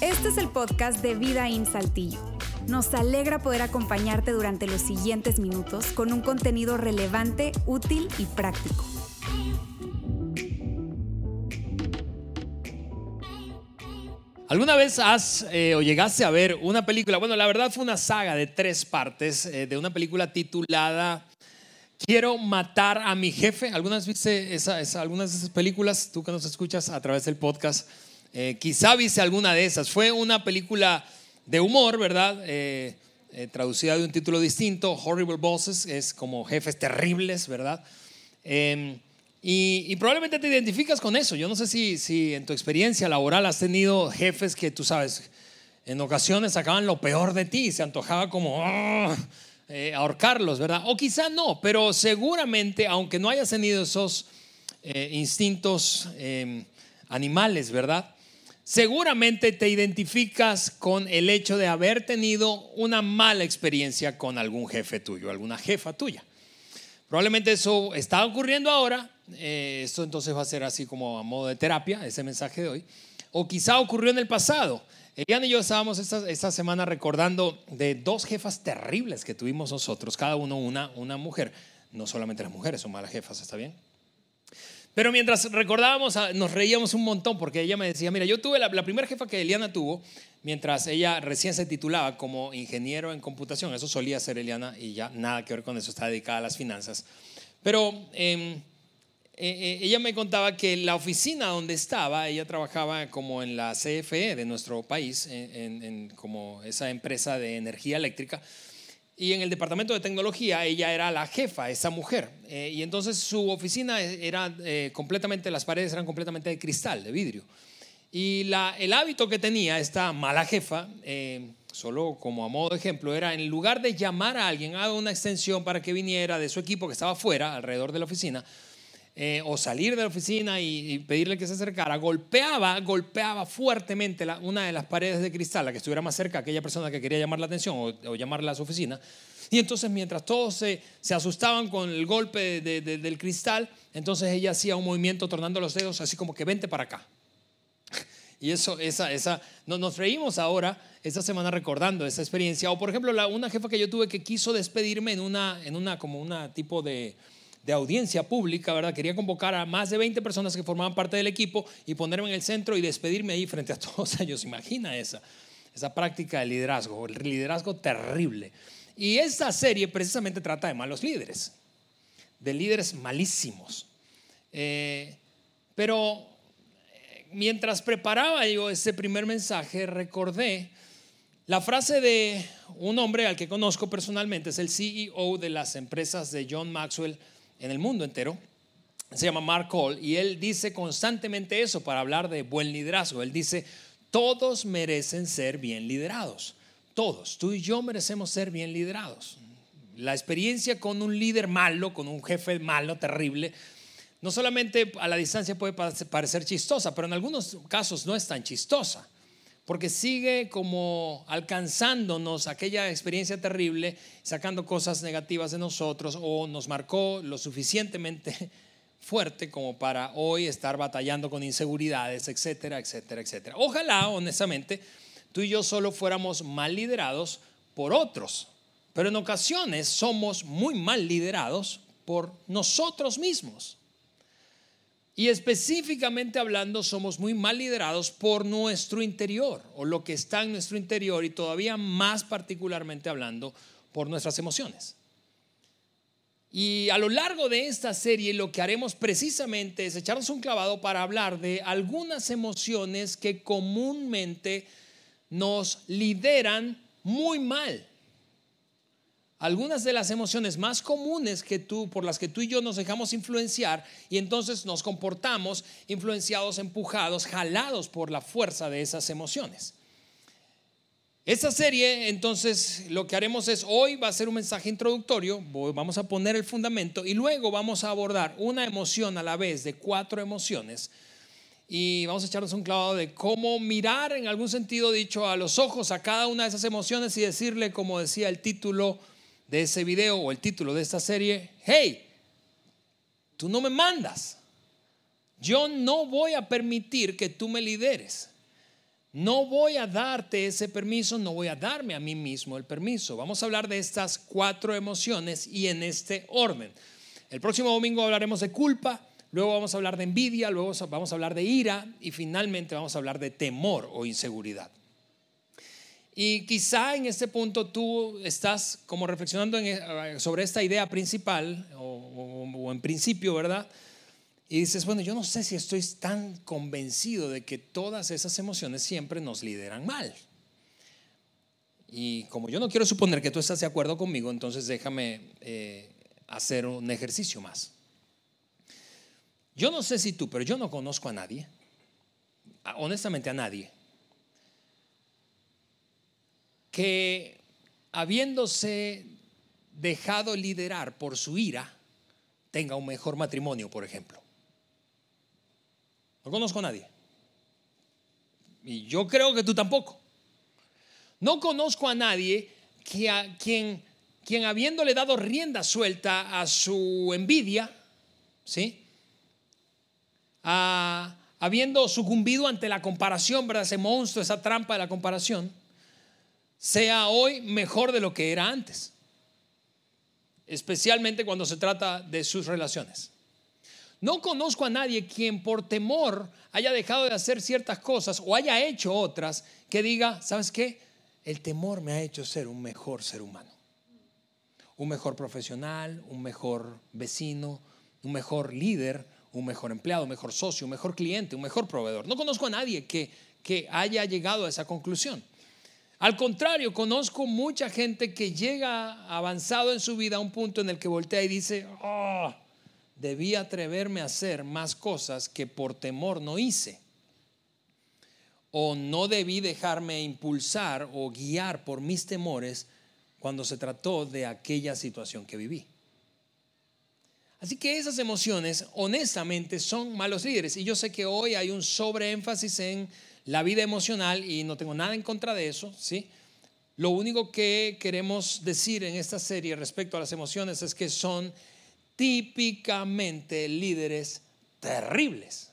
Este es el podcast de Vida en Saltillo. Nos alegra poder acompañarte durante los siguientes minutos con un contenido relevante, útil y práctico. ¿Alguna vez has eh, o llegaste a ver una película? Bueno, la verdad fue una saga de tres partes eh, de una película titulada Quiero matar a mi jefe. ¿Algunas viste esa, algunas de esas películas? Tú que nos escuchas a través del podcast, eh, quizá viste alguna de esas. Fue una película de humor, ¿verdad? traducida de un título distinto, Horrible Bosses, es como jefes terribles, ¿verdad? Em, y, probablemente te identificas con eso. Yo no sé si, si en tu experiencia laboral has tenido jefes que tú sabes, en ocasiones sacaban lo peor de ti, se antojaba como ah, eh, ahorcarlos, ¿verdad? O quizá no, pero seguramente, aunque no hayas tenido esos eh, instintos em, animales, ¿verdad? Seguramente te identificas con el hecho de haber tenido una mala experiencia con algún jefe tuyo, alguna jefa tuya. Probablemente eso está ocurriendo ahora eh, esto entonces va a ser así como a modo de terapia, ese mensaje de hoy. O quizá ocurrió en el pasado. Eliana y yo estábamos esta, esta, semana recordando de dos jefas terribles que tuvimos nosotros, cada uno una, una mujer. No solamente las mujeres son malas jefas, ¿está bien? Pero mientras recordábamos, ah, nos reíamos un montón porque ella me decía, mira, yo tuve la, la primera jefa que Eliana tuvo mientras ella recién se titulaba como ingeniero en computación. Eso solía ser Eliana y ya nada que ver con eso, está dedicada a las finanzas. Pero... Eh, eh, eh, ella me contaba que la oficina donde estaba, ella trabajaba como en la CFE de nuestro país, como esa empresa de energía eléctrica, y en el departamento de tecnología ella era la jefa, esa mujer, eh, y entonces su oficina era completamente, las paredes eran completamente de cristal, de vidrio. Y el hábito que tenía esta mala jefa, solo como a modo de ejemplo, era en lugar de llamar a alguien, a una extensión para que viniera de su equipo que estaba fuera, alrededor de la oficina, eh, o salir de la oficina y, pedirle que se acercara, golpeaba, golpeaba fuertemente una de las paredes de cristal, la que estuviera más cerca, aquella persona que quería llamar la atención o, llamarla a su oficina. Y entonces mientras todos se, se asustaban con el golpe del cristal, entonces ella hacía un movimiento tornando los dedos así como que vente para acá. Y eso, esa, esa, nos reímos ahora esta semana recordando esa experiencia. O por ejemplo, la, una jefa que yo tuve que quiso despedirme en una, en una como una tipo de, de audiencia pública, ¿verdad? Quería convocar a más de 20 personas que formaban parte del equipo y ponerme en el centro y despedirme ahí frente a todos ellos. Imagina esa, esa práctica de liderazgo, el liderazgo terrible. Y esta serie precisamente trata de malos líderes, de líderes malísimos. Eh, pero eh, mientras preparaba yo ese primer mensaje, recordé la frase de un hombre al que conozco personalmente, es el CEO de las empresas de John Maxwell en el mundo entero. Se llama Mark Cole y él dice constantemente eso para hablar de buen liderazgo. Él dice, todos merecen ser bien liderados. Todos, tú y yo merecemos ser bien liderados. La experiencia con un líder malo, con un jefe malo, terrible, no solamente a la distancia puede parecer chistosa, pero en algunos casos no es tan chistosa porque sigue como alcanzándonos aquella experiencia terrible, sacando cosas negativas de nosotros o nos marcó lo suficientemente fuerte como para hoy estar batallando con inseguridades, etcétera, etcétera, etcétera. Ojalá, honestamente, tú y yo solo fuéramos mal liderados por otros, pero en ocasiones somos muy mal liderados por nosotros mismos. Y específicamente hablando, somos muy mal liderados por nuestro interior o lo que está en nuestro interior y todavía más particularmente hablando por nuestras emociones. Y a lo largo de esta serie lo que haremos precisamente es echarnos un clavado para hablar de algunas emociones que comúnmente nos lideran muy mal algunas de las emociones más comunes que tú, por las que tú y yo nos dejamos influenciar y entonces nos comportamos influenciados, empujados, jalados por la fuerza de esas emociones. Esta serie, entonces, lo que haremos es, hoy va a ser un mensaje introductorio, vamos a poner el fundamento y luego vamos a abordar una emoción a la vez de cuatro emociones y vamos a echarnos un clavado de cómo mirar en algún sentido dicho a los ojos a cada una de esas emociones y decirle, como decía el título, de ese video o el título de esta serie, hey, tú no me mandas, yo no voy a permitir que tú me lideres. No voy a darte ese permiso, no voy a darme a mí mismo el permiso. Vamos a hablar de estas cuatro emociones y en este orden. El próximo domingo hablaremos de culpa, luego vamos a hablar de envidia, luego vamos a hablar de ira y finalmente vamos a hablar de temor o inseguridad. Y quizá en este punto tú estás como reflexionando eh, sobre esta idea principal o, en principio, ¿verdad? Y dices, bueno, yo no sé si estoy tan convencido de que todas esas emociones siempre nos lideran mal. Y como yo no quiero suponer que tú estás de acuerdo conmigo, entonces déjame eh, hacer un ejercicio más. Yo no sé si tú, pero yo no conozco a nadie, honestamente a nadie, que habiéndose dejado liderar por su ira, tenga un mejor matrimonio, por ejemplo. No conozco a nadie. Y yo creo que tú tampoco. No conozco a nadie que a quien, quien habiéndole dado rienda suelta a su envidia, ¿sí? habiendo sucumbido ante la comparación, ¿verdad? Ese monstruo, esa trampa de la comparación, sea hoy mejor de lo que era antes, especialmente cuando se trata de sus relaciones. No conozco a nadie quien por temor haya dejado de hacer ciertas cosas o haya hecho otras que diga, ¿sabes qué? El temor me ha hecho ser un mejor ser humano, un mejor profesional, un mejor vecino, un mejor líder, un mejor empleado, un mejor socio, un mejor cliente, un mejor proveedor. No conozco a nadie que, que haya llegado a esa conclusión. Al contrario, conozco mucha gente que llega avanzado en su vida a un punto en el que voltea y dice, oh, debí atreverme a hacer más cosas que por temor no hice. O no debí dejarme impulsar o guiar por mis temores cuando se trató de aquella situación que viví. Así que esas emociones, honestamente, son malos líderes. Y yo sé que hoy hay un sobreénfasis en la vida emocional y no tengo nada en contra de eso, ¿sí? Lo único que queremos decir en esta serie respecto a las emociones es que son típicamente líderes terribles.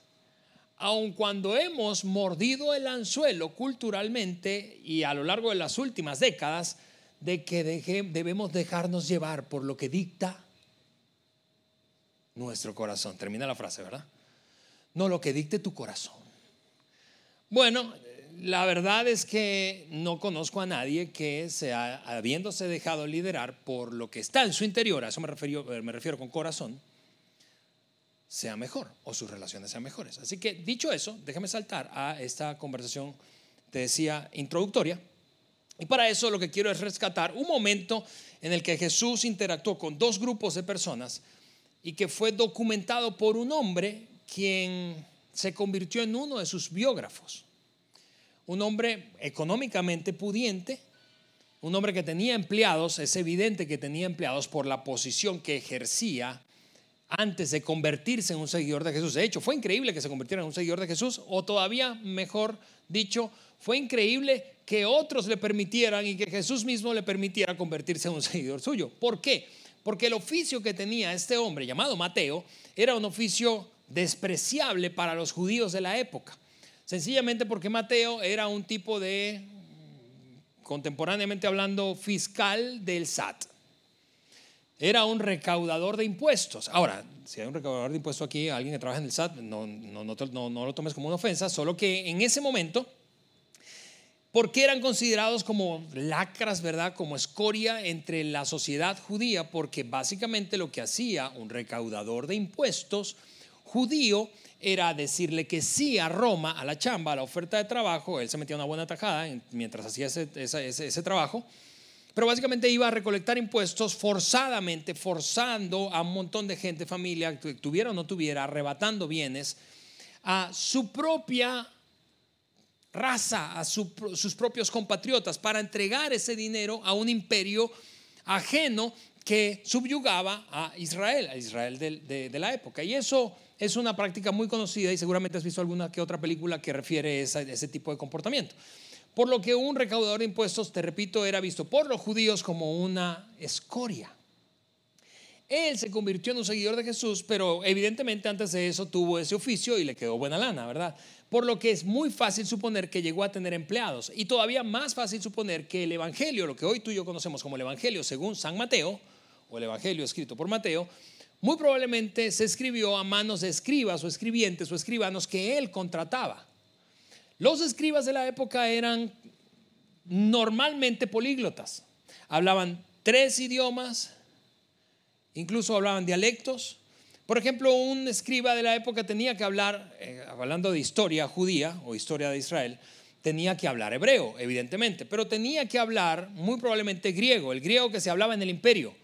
Aun cuando hemos mordido el anzuelo culturalmente y a lo largo de las últimas décadas de que debemos dejarnos llevar por lo que dicta nuestro corazón. Termina la frase, ¿verdad? No lo que dicte tu corazón. Bueno, la verdad es que no conozco a nadie que sea, habiéndose dejado liderar por lo que está en su interior, a eso me refiero, me refiero con corazón, sea mejor o sus relaciones sean mejores. Así que dicho eso, déjame saltar a esta conversación, te decía, introductoria. Y para eso lo que quiero es rescatar un momento en el que Jesús interactuó con dos grupos de personas y que fue documentado por un hombre quien se convirtió en uno de sus biógrafos. Un hombre económicamente pudiente, un hombre que tenía empleados, es evidente que tenía empleados por la posición que ejercía antes de convertirse en un seguidor de Jesús. De hecho, fue increíble que se convirtiera en un seguidor de Jesús, o todavía mejor dicho, fue increíble que otros le permitieran y que Jesús mismo le permitiera convertirse en un seguidor suyo. ¿Por qué? Porque el oficio que tenía este hombre llamado Mateo era un oficio despreciable para los judíos de la época. Sencillamente porque Mateo era un tipo de, contemporáneamente hablando, fiscal del SAT. Era un recaudador de impuestos. Ahora, si hay un recaudador de impuestos aquí, alguien que trabaja en el SAT, no, lo tomes como una ofensa, solo que en ese momento, porque eran considerados como lacras, ¿verdad? Como escoria entre la sociedad judía, porque básicamente lo que hacía un recaudador de impuestos judío era decirle que sí a Roma, a la chamba, a la oferta de trabajo. Él se metía una buena tajada mientras hacía ese, trabajo. Pero básicamente iba a recolectar impuestos forzadamente, forzando a un montón de gente, familia, tuviera o no tuviera, arrebatando bienes a su propia raza, a sus propios compatriotas, para entregar ese dinero a un imperio ajeno que subyugaba a Israel, a Israel de, de la época. Y eso es una práctica muy conocida y seguramente has visto alguna que otra película que refiere a ese, tipo de comportamiento. Por lo que un recaudador de impuestos, te repito, era visto por los judíos como una escoria. él se convirtió en un seguidor de Jesús, pero evidentemente antes de eso tuvo ese oficio y le quedó buena lana, ¿verdad? Por lo que es muy fácil suponer que llegó a tener empleados y todavía más fácil suponer que el Evangelio, lo que hoy tú y yo conocemos como el Evangelio según San Mateo, o el Evangelio escrito por Mateo, muy probablemente se escribió a manos de escribas o escribientes o escribanos que él contrataba. Los escribas de la época eran normalmente políglotas, hablaban tres idiomas, incluso hablaban dialectos. Por ejemplo, un escriba de la época tenía que hablar, eh, hablando de historia judía o historia de Israel, tenía que hablar hebreo, evidentemente, pero tenía que hablar muy probablemente griego, el griego que se hablaba en el imperio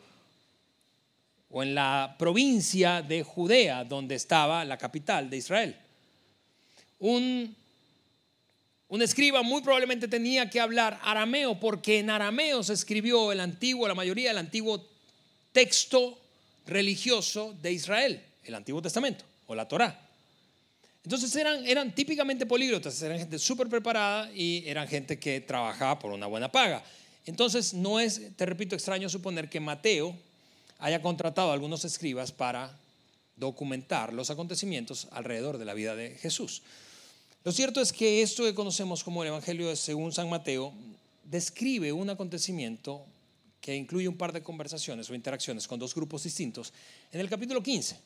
o en la provincia de Judea, donde estaba la capital de Israel. Un, un escriba muy probablemente tenía que hablar arameo, porque en arameo se escribió el antiguo, la mayoría del antiguo texto religioso de Israel, el Antiguo Testamento o la Torá. Entonces eran, eran típicamente políglotas, eran gente súper preparada y eran gente que trabajaba por una buena paga. Entonces no es, te repito, extraño suponer que Mateo haya contratado a algunos escribas para documentar los acontecimientos alrededor de la vida de Jesús. Lo cierto es que esto que conocemos como el Evangelio según San Mateo describe un acontecimiento que incluye un par de conversaciones o interacciones con dos grupos distintos en el capítulo 15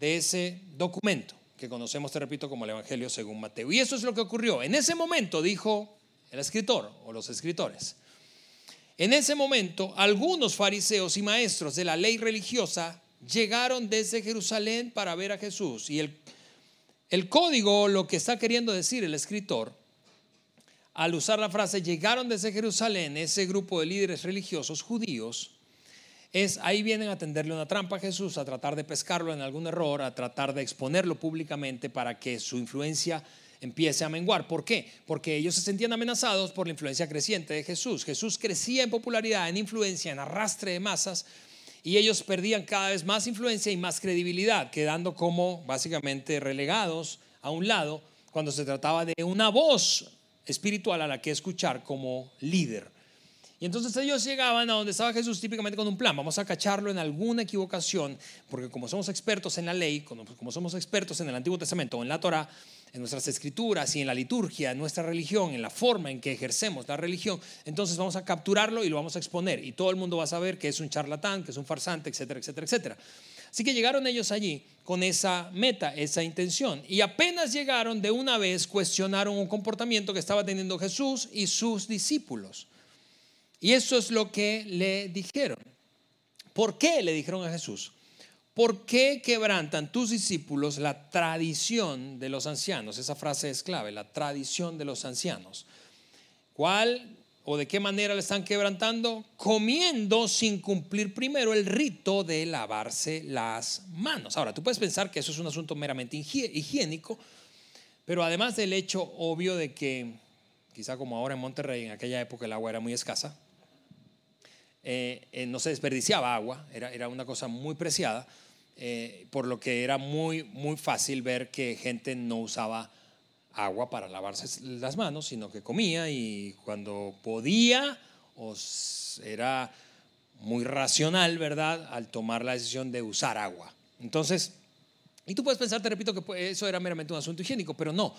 de ese documento que conocemos, te repito, como el Evangelio según Mateo. Y eso es lo que ocurrió. En ese momento dijo el escritor o los escritores, en ese momento, algunos fariseos y maestros de la ley religiosa llegaron desde Jerusalén para ver a Jesús. Y el, el código, lo que está queriendo decir el escritor, al usar la frase llegaron desde Jerusalén, ese grupo de líderes religiosos judíos, es ahí vienen a tenderle una trampa a Jesús, a tratar de pescarlo en algún error, a tratar de exponerlo públicamente para que su influencia empiece a menguar. ¿Por qué? Porque ellos se sentían amenazados por la influencia creciente de Jesús. Jesús crecía en popularidad, en influencia, en arrastre de masas, y ellos perdían cada vez más influencia y más credibilidad, quedando como básicamente relegados a un lado cuando se trataba de una voz espiritual a la que escuchar como líder. Y entonces ellos llegaban a donde estaba Jesús típicamente con un plan. Vamos a cacharlo en alguna equivocación, porque como somos expertos en la ley, como somos expertos en el Antiguo Testamento en la Torah, en nuestras escrituras y en la liturgia, en nuestra religión, en la forma en que ejercemos la religión, entonces vamos a capturarlo y lo vamos a exponer. Y todo el mundo va a saber que es un charlatán, que es un farsante, etcétera, etcétera, etcétera. Así que llegaron ellos allí con esa meta, esa intención. Y apenas llegaron, de una vez cuestionaron un comportamiento que estaba teniendo Jesús y sus discípulos. Y eso es lo que le dijeron. ¿Por qué le dijeron a Jesús? ¿Por qué quebrantan tus discípulos la tradición de los ancianos? Esa frase es clave, la tradición de los ancianos. ¿Cuál o de qué manera le están quebrantando? Comiendo sin cumplir primero el rito de lavarse las manos. Ahora, tú puedes pensar que eso es un asunto meramente higiénico, pero además del hecho obvio de que, quizá como ahora en Monterrey, en aquella época el agua era muy escasa, eh, eh, no se desperdiciaba agua, era, era una cosa muy preciada. Eh, por lo que era muy, muy fácil ver que gente no usaba agua para lavarse las manos, sino que comía y cuando podía, era muy racional, ¿verdad?, al tomar la decisión de usar agua. Entonces, y tú puedes pensar, te repito, que eso era meramente un asunto higiénico, pero no.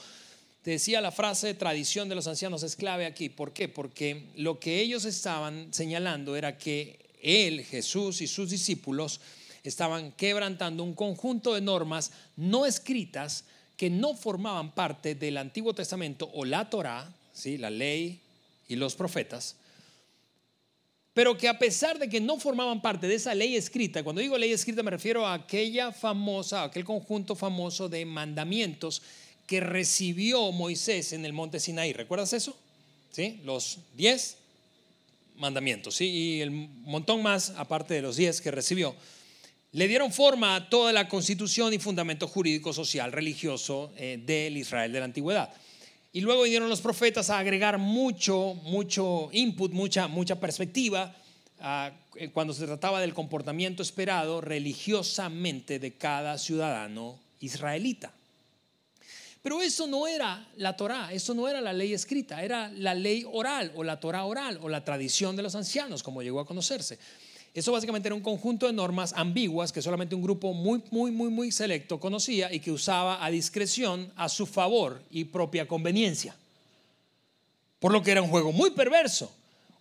Decía la frase tradición de los ancianos es clave aquí. ¿Por qué? Porque lo que ellos estaban señalando era que él, Jesús y sus discípulos, estaban quebrantando un conjunto de normas no escritas que no formaban parte del Antiguo Testamento o la Torá, ¿sí? la ley y los profetas, pero que a pesar de que no formaban parte de esa ley escrita, cuando digo ley escrita me refiero a aquella famosa, a aquel conjunto famoso de mandamientos que recibió Moisés en el monte Sinaí. ¿Recuerdas eso? ¿Sí? Los diez mandamientos, ¿sí? Y el montón más, aparte de los diez que recibió le dieron forma a toda la constitución y fundamento jurídico, social, religioso eh, del Israel de la antigüedad. Y luego vinieron los profetas a agregar mucho, mucho input, mucha, mucha perspectiva eh, cuando se trataba del comportamiento esperado religiosamente de cada ciudadano israelita. Pero eso no era la Torá, eso no era la ley escrita, era la ley oral o la Torá oral o la tradición de los ancianos, como llegó a conocerse. Eso básicamente era un conjunto de normas ambiguas que solamente un grupo muy, muy, muy, muy selecto conocía y que usaba a discreción a su favor y propia conveniencia. Por lo que era un juego muy perverso.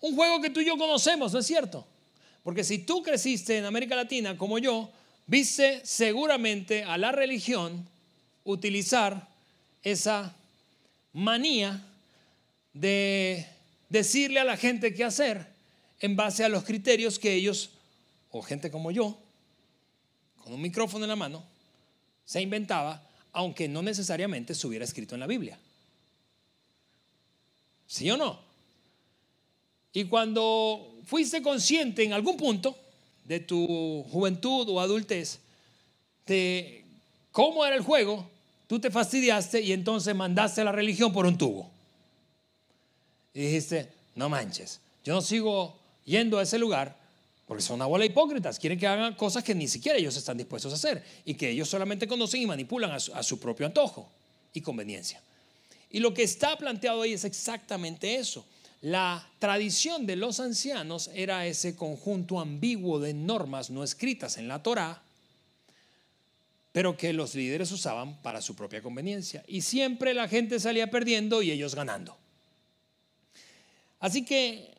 Un juego que tú y yo conocemos, ¿no es cierto? Porque si tú creciste en América Latina como yo, viste seguramente a la religión utilizar esa manía de decirle a la gente qué hacer en base a los criterios que ellos, o gente como yo, con un micrófono en la mano, se inventaba, aunque no necesariamente se hubiera escrito en la Biblia. ¿Sí o no? Y cuando fuiste consciente en algún punto de tu juventud o adultez de cómo era el juego, tú te fastidiaste y entonces mandaste la religión por un tubo. Y dijiste, no manches, yo no sigo yendo a ese lugar porque son una bola hipócritas, quieren que hagan cosas que ni siquiera ellos están dispuestos a hacer y que ellos solamente conocen y manipulan a su, a su propio antojo y conveniencia. Y lo que está planteado ahí es exactamente eso. La tradición de los ancianos era ese conjunto ambiguo de normas no escritas en la Torá, pero que los líderes usaban para su propia conveniencia. Y siempre la gente salía perdiendo y ellos ganando. Así que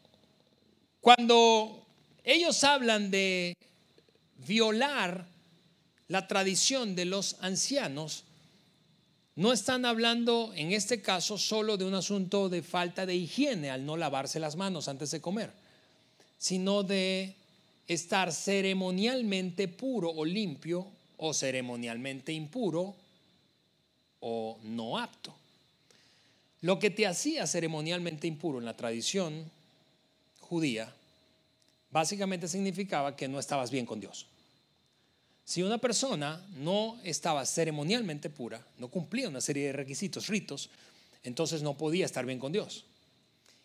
cuando ellos hablan de violar la tradición de los ancianos, no están hablando en este caso solo de un asunto de falta de higiene al no lavarse las manos antes de comer, sino de estar ceremonialmente puro o limpio o ceremonialmente impuro o no apto. Lo que te hacía ceremonialmente impuro en la tradición judía básicamente significaba que no estabas bien con Dios. Si una persona no estaba ceremonialmente pura, no cumplía una serie de requisitos, ritos, entonces no podía estar bien con Dios.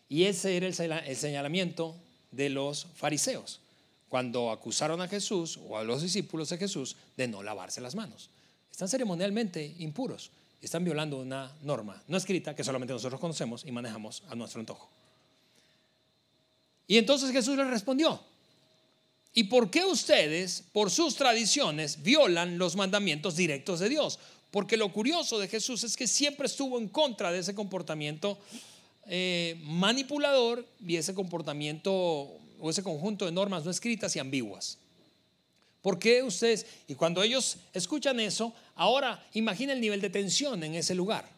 Y ese era el señalamiento de los fariseos cuando acusaron a Jesús o a los discípulos de Jesús de no lavarse las manos. Están ceremonialmente impuros. Están violando una norma no escrita que solamente nosotros conocemos y manejamos a nuestro antojo. Y entonces Jesús les respondió, ¿y por qué ustedes, por sus tradiciones, violan los mandamientos directos de Dios? Porque lo curioso de Jesús es que siempre estuvo en contra de ese comportamiento eh, manipulador y ese comportamiento o ese conjunto de normas no escritas y ambiguas. ¿Por qué ustedes? Y cuando ellos escuchan eso, ahora imagina el nivel de tensión en ese lugar.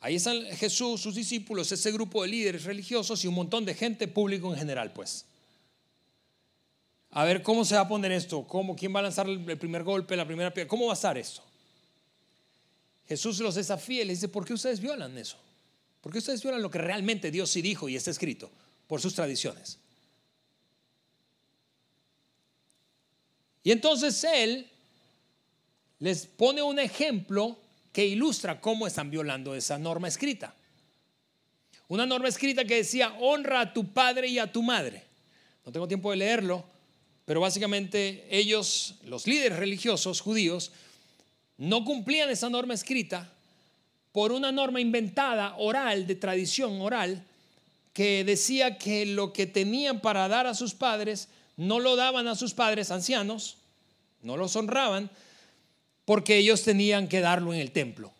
Ahí están Jesús, sus discípulos, ese grupo de líderes religiosos y un montón de gente, público en general, pues. A ver cómo se va a poner esto, cómo, quién va a lanzar el primer golpe, la primera piedra, cómo va a estar esto. Jesús los desafía y les dice, ¿por qué ustedes violan eso? ¿Por qué ustedes violan lo que realmente Dios sí dijo y está escrito? Por sus tradiciones. Y entonces él les pone un ejemplo que ilustra cómo están violando esa norma escrita. Una norma escrita que decía, honra a tu padre y a tu madre. No tengo tiempo de leerlo, pero básicamente ellos, los líderes religiosos judíos, no cumplían esa norma escrita por una norma inventada, oral, de tradición oral, que decía que lo que tenían para dar a sus padres no lo daban a sus padres ancianos, no los honraban, porque ellos tenían que darlo en el templo.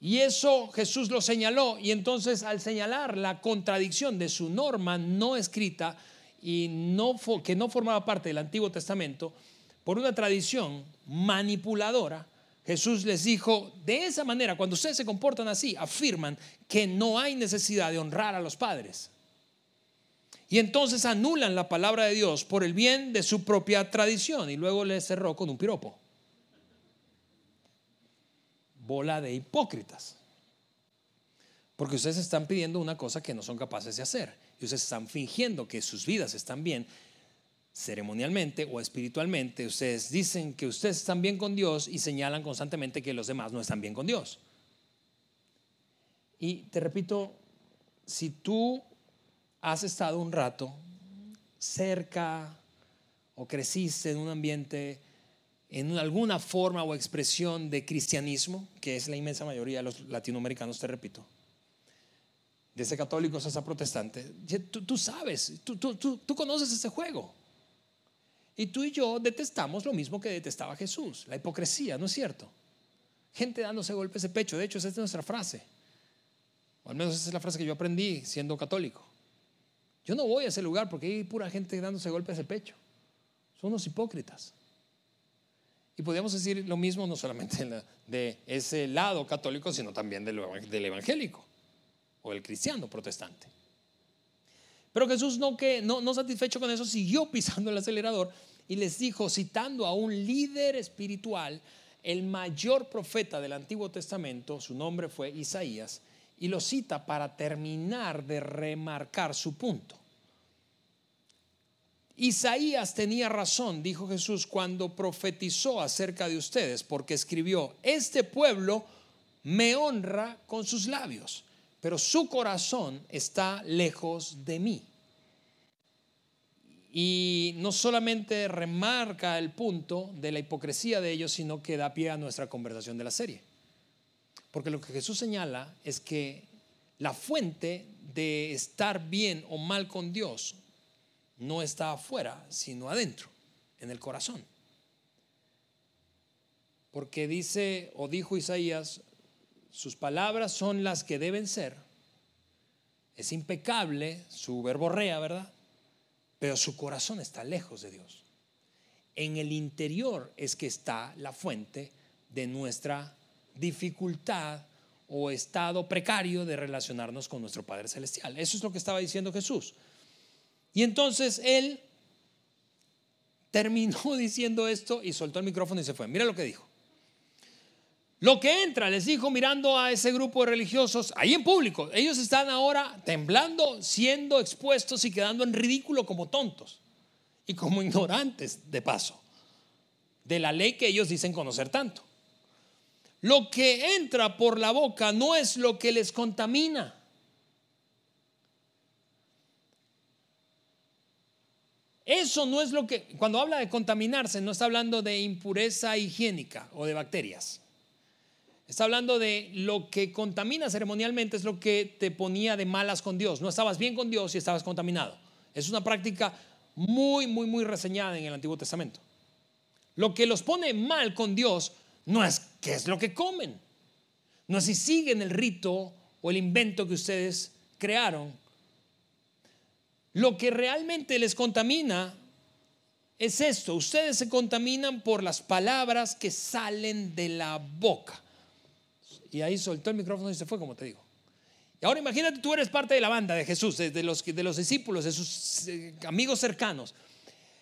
Y eso Jesús lo señaló, y entonces al señalar la contradicción de su norma no escrita y que no formaba parte del Antiguo Testamento, por una tradición manipuladora, Jesús les dijo, de esa manera, cuando ustedes se comportan así, afirman que no hay necesidad de honrar a los padres. Y entonces anulan la palabra de Dios por el bien de su propia tradición y luego le cerró con un piropo. Bola de hipócritas. Porque ustedes están pidiendo una cosa que no son capaces de hacer. Y ustedes están fingiendo que sus vidas están bien ceremonialmente o espiritualmente. Ustedes dicen que ustedes están bien con Dios y señalan constantemente que los demás no están bien con Dios. Y te repito, si tú has estado un rato cerca o creciste en un ambiente, en alguna forma o expresión de cristianismo, que es la inmensa mayoría de los latinoamericanos, te repito, de ese católico a ese protestante, tú, sabes, tú, tú conoces ese juego. Y tú y yo detestamos lo mismo que detestaba Jesús, la hipocresía, ¿no es cierto? Gente dándose golpes de pecho, de hecho esa es nuestra frase. O al menos esa es la frase que yo aprendí siendo católico. Yo no voy a ese lugar porque hay pura gente dándose golpes de pecho. Son unos hipócritas. Y podríamos decir lo mismo no solamente de ese lado católico, sino también del evangélico o el cristiano protestante. Pero Jesús no, que, no, no satisfecho con eso siguió pisando el acelerador y les dijo, citando a un líder espiritual, el mayor profeta del Antiguo Testamento, su nombre fue Isaías, y lo cita para terminar de remarcar su punto. Isaías tenía razón, dijo Jesús, cuando profetizó acerca de ustedes, porque escribió, este pueblo me honra con sus labios, pero su corazón está lejos de mí. Y no solamente remarca el punto de la hipocresía de ellos, sino que da pie a nuestra conversación de la serie. Porque lo que Jesús señala es que la fuente de estar bien o mal con Dios no está afuera, sino adentro, en el corazón. Porque dice o dijo Isaías, sus palabras son las que deben ser. Es impecable su verborrea, ¿verdad? Pero su corazón está lejos de Dios. En el interior es que está la fuente de nuestra dificultad o estado precario de relacionarnos con nuestro Padre Celestial. Eso es lo que estaba diciendo Jesús. Y entonces él terminó diciendo esto y soltó el micrófono y se fue. Mira lo que dijo. Lo que entra, les dijo mirando a ese grupo de religiosos ahí en público, ellos están ahora temblando, siendo expuestos y quedando en ridículo como tontos y como ignorantes de paso de la ley que ellos dicen conocer tanto. Lo que entra por la boca no es lo que les contamina. Eso no es lo que, cuando habla de contaminarse, no está hablando de impureza higiénica o de bacterias. Está hablando de lo que contamina ceremonialmente es lo que te ponía de malas con Dios. No estabas bien con Dios y estabas contaminado. Es una práctica muy, muy, muy reseñada en el Antiguo Testamento. Lo que los pone mal con Dios no es qué es lo que comen. No es si siguen el rito o el invento que ustedes crearon. Lo que realmente les contamina es esto. Ustedes se contaminan por las palabras que salen de la boca. Y ahí soltó el micrófono y se fue, como te digo. Y ahora imagínate, tú eres parte de la banda de Jesús, de los, de los discípulos, de sus eh, amigos cercanos.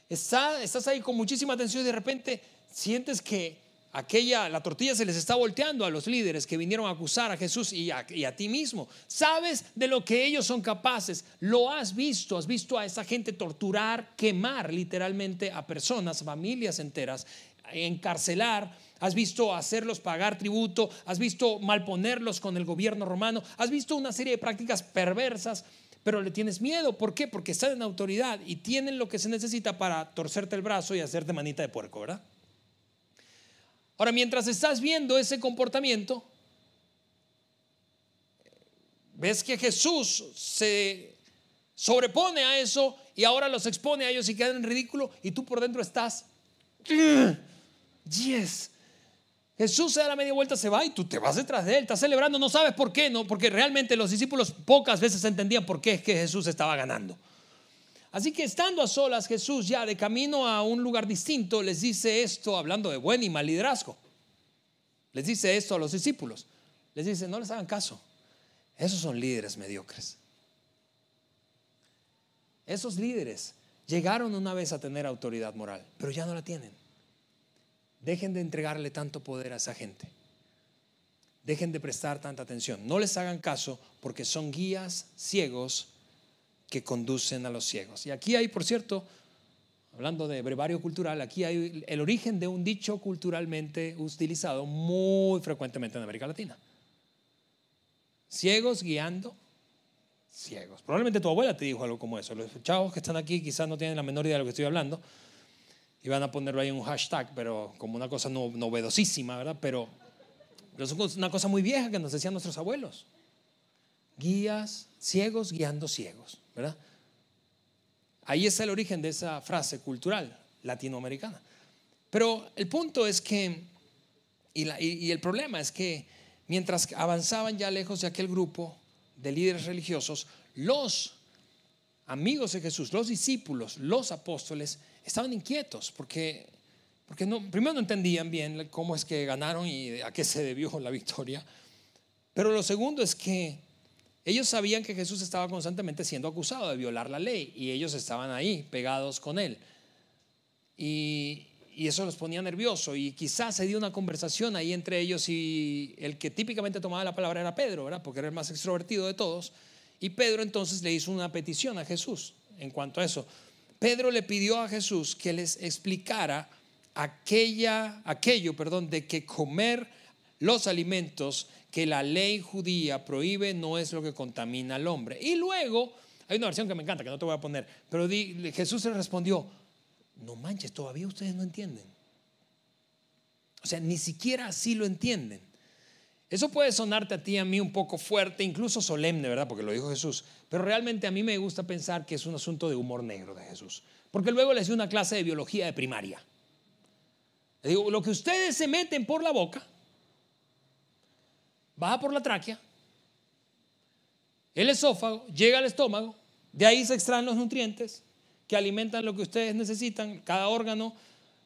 estás ahí con muchísima atención y de repente sientes que aquella, la tortilla se les está volteando a los líderes que vinieron a acusar a Jesús y a, ti mismo. Sabes de lo que ellos son capaces. Lo has visto. Has visto a esa gente torturar, quemar literalmente a personas, familias enteras, encarcelar has visto hacerlos pagar tributo, has visto malponerlos con el gobierno romano, has visto una serie de prácticas perversas, pero le tienes miedo. ¿Por qué? Porque están en autoridad y tienen lo que se necesita para torcerte el brazo y hacerte manita de puerco, ¿verdad? Ahora, mientras estás viendo ese comportamiento, ves que Jesús se sobrepone a eso y ahora los expone a ellos y quedan en ridículo y tú por dentro estás, yes, Jesús se da la media vuelta, se va y tú te vas detrás de él, estás celebrando, no sabes por qué, no, porque realmente los discípulos pocas veces entendían por qué es que Jesús estaba ganando. Así que estando a solas, Jesús ya de camino a un lugar distinto les dice esto, hablando de buen y mal liderazgo. Les dice esto a los discípulos. Les dice, no les hagan caso. Esos son líderes mediocres. Esos líderes llegaron una vez a tener autoridad moral, pero ya no la tienen. Dejen de entregarle tanto poder a esa gente. Dejen de prestar tanta atención. No les hagan caso porque son guías ciegos que conducen a los ciegos. Y aquí hay, por cierto, hablando de brevario cultural, aquí hay el origen de un dicho culturalmente utilizado muy frecuentemente en América Latina. Ciegos guiando ciegos. Probablemente tu abuela te dijo algo como eso. Los chavos que están aquí quizás no tienen la menor idea de lo que estoy hablando van a ponerlo ahí en un hashtag, pero como una cosa novedosísima, ¿verdad? Pero, pero es una cosa muy vieja que nos decían nuestros abuelos. guías, ciegos guiando ciegos, Ahí está el origen de esa frase cultural latinoamericana. Pero el punto es que, y, el problema es que mientras avanzaban ya lejos de aquel grupo de líderes religiosos, los amigos de Jesús, los discípulos, los apóstoles, estaban inquietos porque, porque no, primero no entendían bien cómo es que ganaron y a qué se debió la victoria. Pero lo segundo es que ellos sabían que Jesús estaba constantemente siendo acusado de violar la ley y ellos estaban ahí pegados con él. Y, eso los ponía nerviosos y quizás se dio una conversación ahí entre ellos y el que típicamente tomaba la palabra era Pedro, ¿verdad? Porque era el más extrovertido de todos. Y Pedro entonces le hizo una petición a Jesús en cuanto a eso. Pedro le pidió a Jesús que les explicara aquella, aquello, perdón, de que comer los alimentos que la ley judía prohíbe no es lo que contamina al hombre. Y luego, hay una versión que me encanta, que no te voy a poner, pero Jesús le respondió, no manches, todavía ustedes no entienden. O sea, ni siquiera así lo entienden. Eso puede sonarte a ti y a mí un poco fuerte, incluso solemne, ¿verdad? Porque lo dijo Jesús. Pero realmente a mí me gusta pensar que es un asunto de humor negro de Jesús. Porque luego les dio una clase de biología de primaria. Le digo, lo que ustedes se meten por la boca, baja por la tráquea, el esófago, llega al estómago, de ahí se extraen los nutrientes, que alimentan lo que ustedes necesitan, cada órgano,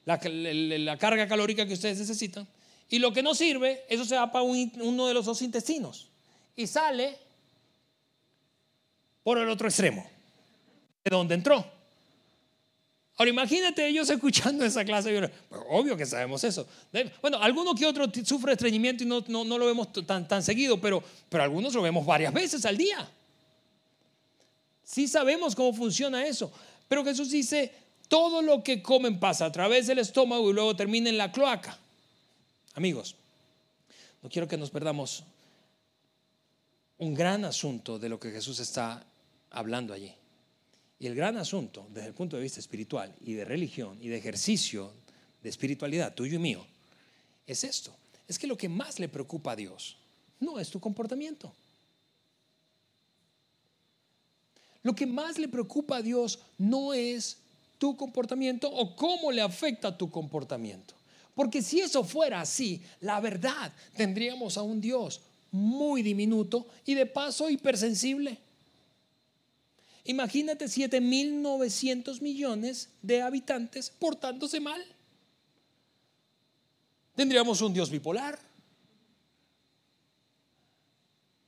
la, carga calórica que ustedes necesitan. Y lo que no sirve, eso se va para uno de los dos intestinos y sale por el otro extremo, de donde entró. Ahora imagínate ellos escuchando esa clase Obvio que sabemos eso. Bueno, alguno que otro sufre estreñimiento y no, no, lo vemos tan, tan seguido, pero, pero algunos lo vemos varias veces al día. Sí sabemos cómo funciona eso. Pero Jesús dice, todo lo que comen pasa a través del estómago y luego termina en la cloaca. Amigos, no quiero que nos perdamos un gran asunto de lo que Jesús está hablando allí. Y el gran asunto desde el punto de vista espiritual y de religión y de ejercicio de espiritualidad tuyo y mío es esto. Es que lo que más le preocupa a Dios no es tu comportamiento. Lo que más le preocupa a Dios no es tu comportamiento o cómo le afecta tu comportamiento. Porque si eso fuera así, la verdad, tendríamos a un Dios muy diminuto y de paso hipersensible. Imagínate 7.900 millones de habitantes portándose mal. Tendríamos un Dios bipolar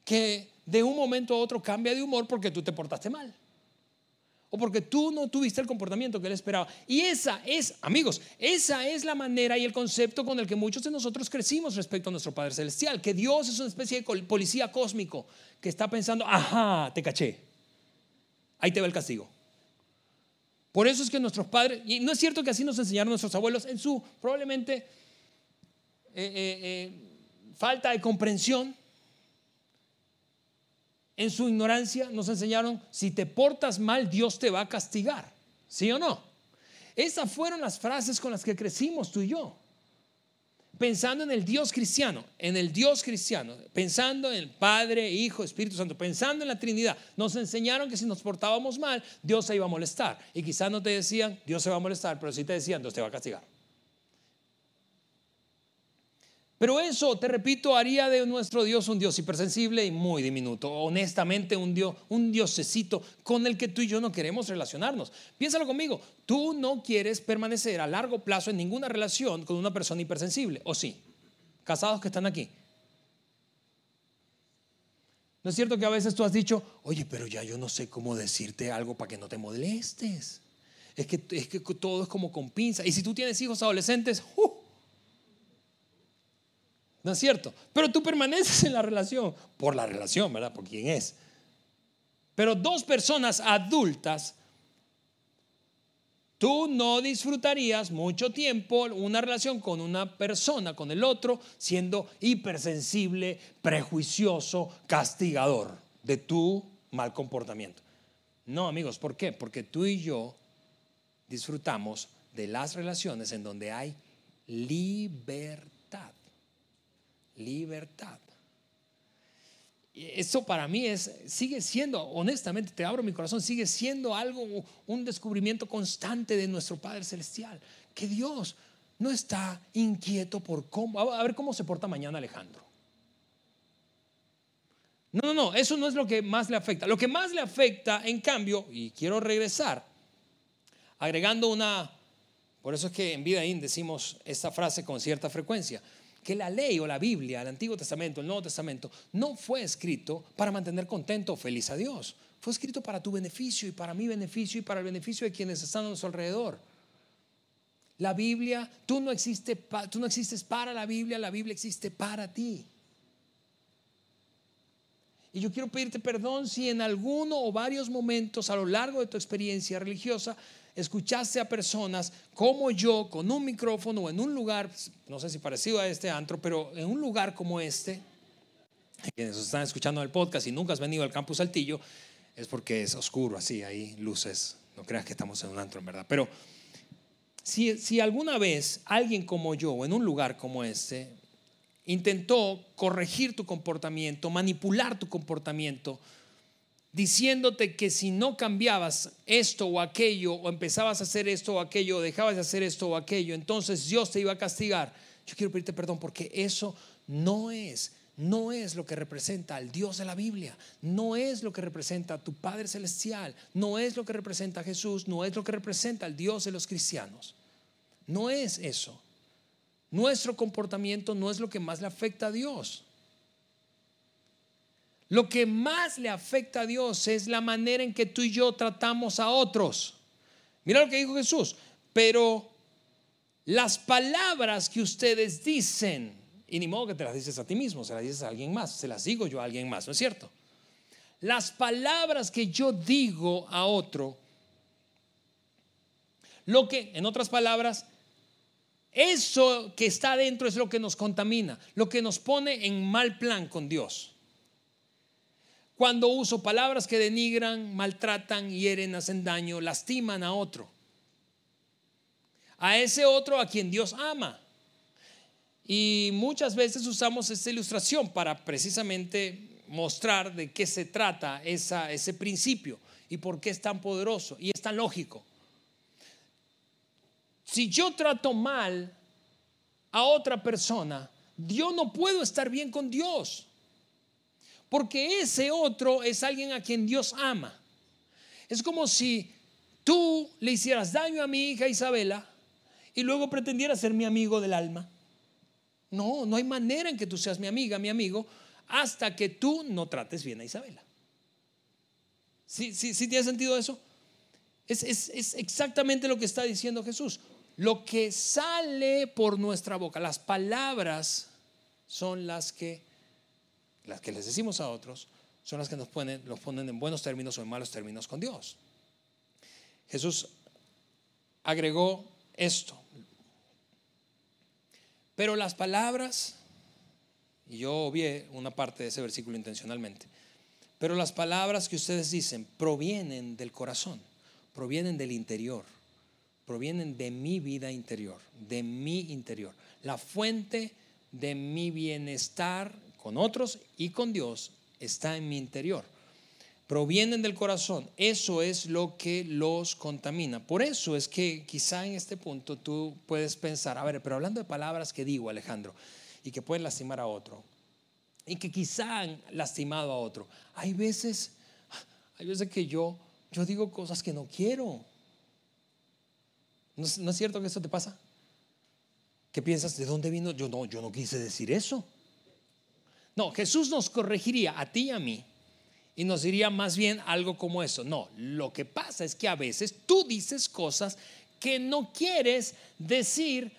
que de un momento a otro cambia de humor porque tú te portaste mal. O porque tú no tuviste el comportamiento que él esperaba. Y esa es, amigos, esa es la manera y el concepto con el que muchos de nosotros crecimos respecto a nuestro Padre Celestial. Que Dios es una especie de policía cósmico que está pensando, ajá, te caché. Ahí te va el castigo. Por eso es que nuestros padres, y no es cierto que así nos enseñaron nuestros abuelos en su probablemente eh, eh, eh, falta de comprensión en su ignorancia nos enseñaron, si te portas mal, Dios te va a castigar. ¿Sí o no? Esas fueron las frases con las que crecimos tú y yo. Pensando en el Dios cristiano, en el Dios cristiano, pensando en el Padre, Hijo, Espíritu Santo, pensando en la Trinidad, nos enseñaron que si nos portábamos mal, Dios se iba a molestar. Y quizás no te decían, Dios se va a molestar, pero sí te decían, Dios te va a castigar. Pero eso, te repito, haría de nuestro Dios un Dios hipersensible y muy diminuto. Honestamente, un Dios, un diosecito con el que tú y yo no queremos relacionarnos. Piénsalo conmigo, tú no quieres permanecer a largo plazo en ninguna relación con una persona hipersensible, ¿o sí? Casados que están aquí. ¿No es cierto que a veces tú has dicho, oye, pero ya yo no sé cómo decirte algo para que no te molestes? Es que, es que todo es como con pinza. Y si tú tienes hijos adolescentes, ¡uh! ¿No es cierto? Pero tú permaneces en la relación, por la relación, ¿verdad? Por quién es. Pero dos personas adultas, tú no disfrutarías mucho tiempo una relación con una persona, con el otro, siendo hipersensible, prejuicioso, castigador de tu mal comportamiento. No, amigos, ¿por qué? Porque tú y yo disfrutamos de las relaciones en donde hay libertad libertad. eso para mí es, sigue siendo, honestamente, te abro mi corazón, sigue siendo algo, un descubrimiento constante de nuestro Padre Celestial. Que Dios no está inquieto por cómo, a ver cómo se porta mañana Alejandro. No, no, no, eso no es lo que más le afecta. Lo que más le afecta, en cambio, y quiero regresar, agregando una, por eso es que en Vida In decimos esta frase con cierta frecuencia que la ley o la Biblia, el Antiguo Testamento, el Nuevo Testamento, no fue escrito para mantener contento o feliz a Dios. Fue escrito para tu beneficio y para mi beneficio y para el beneficio de quienes están a nuestro alrededor. La Biblia, tú no, existes, para la Biblia, la Biblia existe para ti. Y yo quiero pedirte perdón si en alguno o varios momentos a lo largo de tu experiencia religiosa escuchaste a personas como yo con un micrófono en un lugar, no sé si parecido a este antro, pero en un lugar como este, quienes están escuchando el podcast y nunca has venido al campus Saltillo, es porque es oscuro así, hay luces, no creas que estamos en un antro en verdad, pero si, si alguna vez alguien como yo en un lugar como este intentó corregir tu comportamiento, manipular tu comportamiento, diciéndote que si no cambiabas esto o aquello, o empezabas a hacer esto o aquello, o dejabas de hacer esto o aquello, entonces Dios te iba a castigar. Yo quiero pedirte perdón porque eso no es, no es lo que representa al Dios de la Biblia, no es lo que representa a tu Padre Celestial, no es lo que representa a Jesús, no es lo que representa al Dios de los cristianos. No es eso. Nuestro comportamiento no es lo que más le afecta a Dios. Lo que más le afecta a Dios es la manera en que tú y yo tratamos a otros. Mira lo que dijo Jesús. Pero las palabras que ustedes dicen, y ni modo que te las dices a ti mismo, se las dices a alguien más, se las digo yo a alguien más, ¿no es cierto? Las palabras que yo digo a otro, lo que, en otras palabras, eso que está adentro es lo que nos contamina, lo que nos pone en mal plan con Dios cuando uso palabras que denigran, maltratan, hieren, hacen daño, lastiman a otro. A ese otro a quien Dios ama. Y muchas veces usamos esta ilustración para precisamente mostrar de qué se trata ese principio y por qué es tan poderoso y es tan lógico. Si yo trato mal a otra persona, yo no puedo estar bien con Dios porque ese otro es alguien a quien Dios ama. Es como si tú le hicieras daño a mi hija Isabela y luego pretendieras ser mi amigo del alma. No, no hay manera en que tú seas mi amiga, mi amigo, hasta que tú no trates bien a Isabela. ¿Sí, sí, sí tiene sentido eso? Es, es exactamente lo que está diciendo Jesús. Lo que sale por nuestra boca, las palabras son las que las que les decimos a otros, son las que nos ponen, los ponen en buenos términos o en malos términos con Dios. Jesús agregó esto. Pero las palabras, y yo obvié una parte de ese versículo intencionalmente, pero las palabras que ustedes dicen provienen del corazón, provienen del interior, provienen de mi vida interior, de mi interior. La fuente de mi bienestar con otros y con Dios está en mi interior. Provienen del corazón. Eso es lo que los contamina. Por eso es que quizá en este punto tú puedes pensar, a ver, pero hablando de palabras que digo, Alejandro, y que pueden lastimar a otro, y que quizá han lastimado a otro. Hay veces, hay veces que yo, yo digo cosas que no quiero. ¿No, ¿No, es cierto que eso te pasa? ¿Qué piensas? ¿De dónde vino? Yo no, yo no quise decir eso. No, Jesús nos corregiría a ti y a mí y nos diría más bien algo como eso. No, lo que pasa es que a veces tú dices cosas que no quieres decir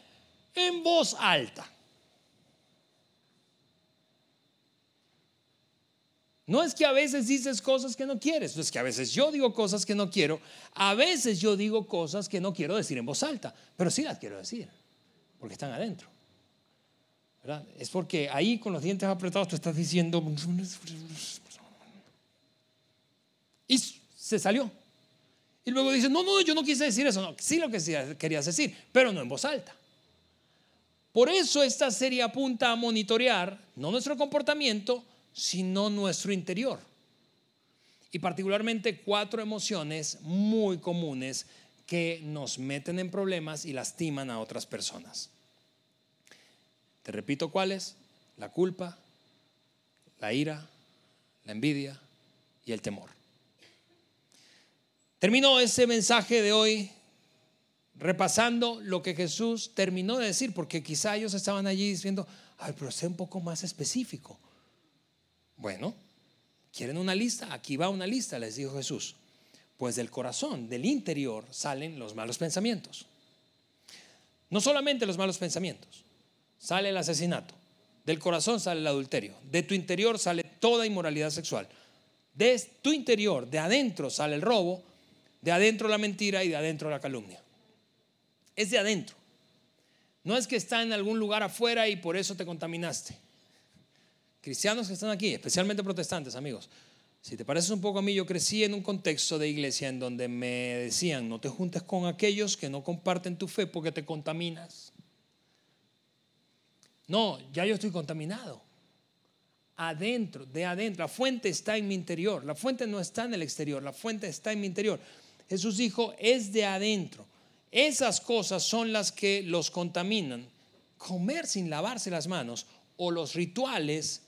en voz alta. No es que a veces dices cosas que no quieres, no es que a veces yo digo cosas que no quiero, a veces yo digo cosas que no quiero decir en voz alta, pero sí las quiero decir, porque están adentro. Es porque ahí con los dientes apretados tú estás diciendo... Y se salió. Y luego dice, no, no, yo no quise decir eso. No, sí lo que querías decir, pero no en voz alta. Por eso esta serie apunta a monitorear, no nuestro comportamiento, sino nuestro interior. Y particularmente cuatro emociones muy comunes que nos meten en problemas y lastiman a otras personas. Te repito cuáles. La culpa, la ira, la envidia y el temor. Termino ese mensaje de hoy repasando lo que Jesús terminó de decir, porque quizá ellos estaban allí diciendo, ay, pero sé un poco más específico. Bueno, ¿quieren una lista? Aquí va una lista, les dijo Jesús. Pues del corazón, del interior, salen los malos pensamientos. No solamente los malos pensamientos, sale el asesinato, del corazón sale el adulterio, de tu interior sale toda inmoralidad sexual, de tu interior, de adentro sale el robo, de adentro la mentira y de adentro la calumnia. Es de adentro. No es que está en algún lugar afuera y por eso te contaminaste. Cristianos que están aquí, especialmente protestantes, amigos. Si te pareces un poco a mí, yo crecí en un contexto de iglesia en donde me decían, no te juntes con aquellos que no comparten tu fe porque te contaminas. No, ya yo estoy contaminado. Adentro, de adentro. La fuente está en mi interior. La fuente no está en el exterior. La fuente está en mi interior. Jesús dijo, es de adentro. Esas cosas son las que los contaminan. Comer sin lavarse las manos o los rituales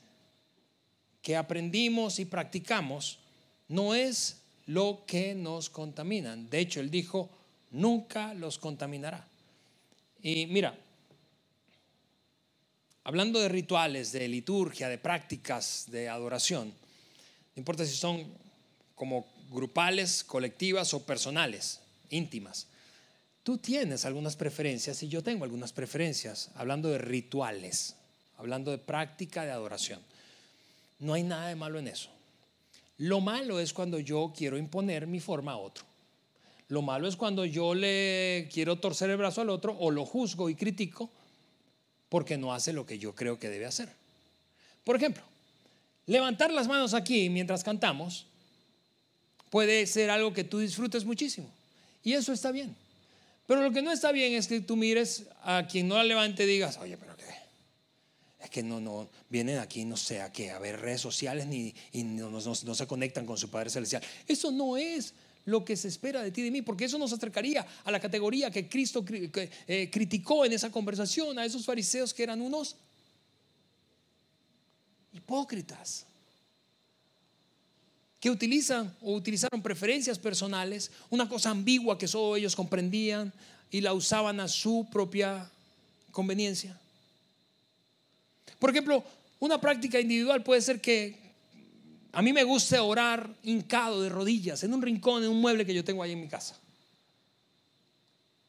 que aprendimos y practicamos no es lo que nos contaminan. De hecho, él dijo, nunca los contaminará. Y mira, hablando de rituales, de liturgia, de prácticas, de adoración, no importa si son como grupales, colectivas o personales, íntimas. Tú tienes algunas preferencias y yo tengo algunas preferencias, hablando de rituales, hablando de práctica de adoración. No hay nada de malo en eso. Lo malo es cuando yo quiero imponer mi forma a otro. Lo malo es cuando yo le quiero torcer el brazo al otro o lo juzgo y critico porque no hace lo que yo creo que debe hacer. Por ejemplo, levantar las manos aquí mientras cantamos puede ser algo que tú disfrutes muchísimo. Y eso está bien. Pero lo que no está bien es que tú mires a quien no la levante y digas, oye, pero qué. Es que no, no, vienen aquí, no sé a qué, a ver redes sociales ni, y no, no, no se conectan con su Padre Celestial. Eso no es lo que se espera de ti y de mí, porque eso nos acercaría a la categoría que Cristo eh, criticó en esa conversación a esos fariseos que eran unos hipócritas que utilizan o utilizaron preferencias personales, una cosa ambigua que solo ellos comprendían y la usaban a su propia conveniencia. Por ejemplo, una práctica individual puede ser que a mí me guste orar hincado de rodillas en un rincón, en un mueble que yo tengo ahí en mi casa.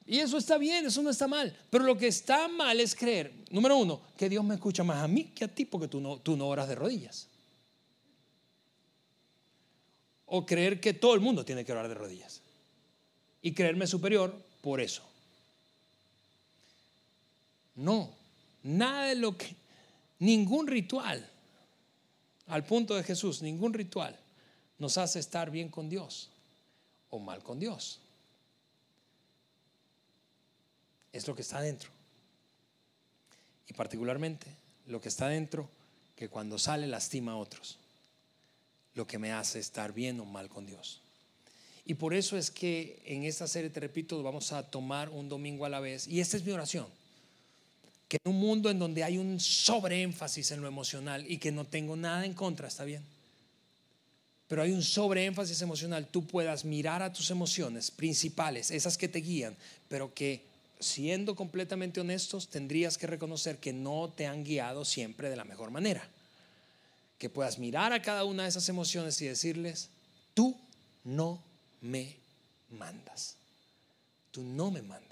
Y eso está bien, eso no está mal. Pero lo que está mal es creer, número uno, que Dios me escucha más a mí que a ti porque tú no, tú no oras de rodillas o creer que todo el mundo tiene que orar de rodillas y creerme superior por eso. No, nada de lo que, ningún ritual, al punto de Jesús, ningún ritual nos hace estar bien con Dios o mal con Dios. Es lo que está dentro. Y particularmente lo que está dentro que cuando sale lastima a otros lo que me hace estar bien o mal con Dios. Y por eso es que en esta serie, te repito, vamos a tomar un domingo a la vez. Y esta es mi oración. Que en un mundo en donde hay un sobreénfasis en lo emocional y que no tengo nada en contra, está bien. Pero hay un sobreénfasis emocional, tú puedas mirar a tus emociones principales, esas que te guían, pero que siendo completamente honestos, tendrías que reconocer que no te han guiado siempre de la mejor manera que puedas mirar a cada una de esas emociones y decirles, tú no me mandas. Tú no me mandas.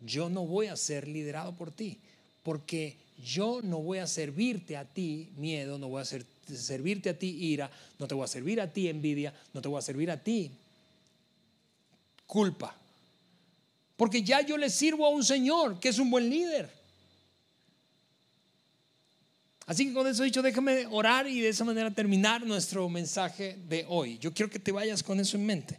Yo no voy a ser liderado por ti, porque yo no voy a servirte a ti miedo, no voy a servirte a ti ira, no te voy a servir a ti envidia, no te voy a servir a ti culpa. Porque ya yo le sirvo a un Señor que es un buen líder. Así que con eso dicho, déjame orar y de esa manera terminar nuestro mensaje de hoy. Yo quiero que te vayas con eso en mente.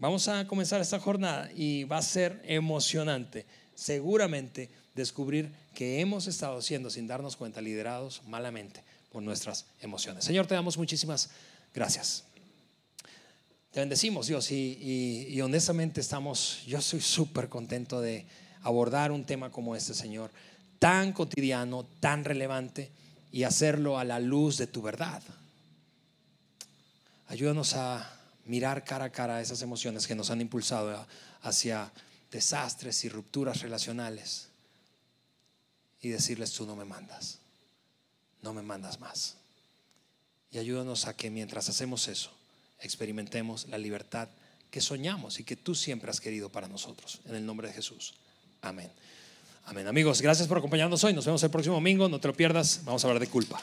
Vamos a comenzar esta jornada y va a ser emocionante, seguramente, descubrir que hemos estado siendo, sin darnos cuenta, liderados malamente por nuestras emociones. Señor, te damos muchísimas gracias. Te bendecimos, Dios, y, honestamente estamos, yo soy súper contento de abordar un tema como este, Señor, tan cotidiano, tan relevante, y hacerlo a la luz de tu verdad. Ayúdanos a mirar cara a cara esas emociones que nos han impulsado hacia desastres y rupturas relacionales y decirles, tú no me mandas, no me mandas más. Y ayúdanos a que mientras hacemos eso, experimentemos la libertad que soñamos y que tú siempre has querido para nosotros. En el nombre de Jesús. Amén. Amén. Amigos, gracias por acompañarnos hoy. Nos vemos el próximo domingo. No te lo pierdas. Vamos a hablar de culpa.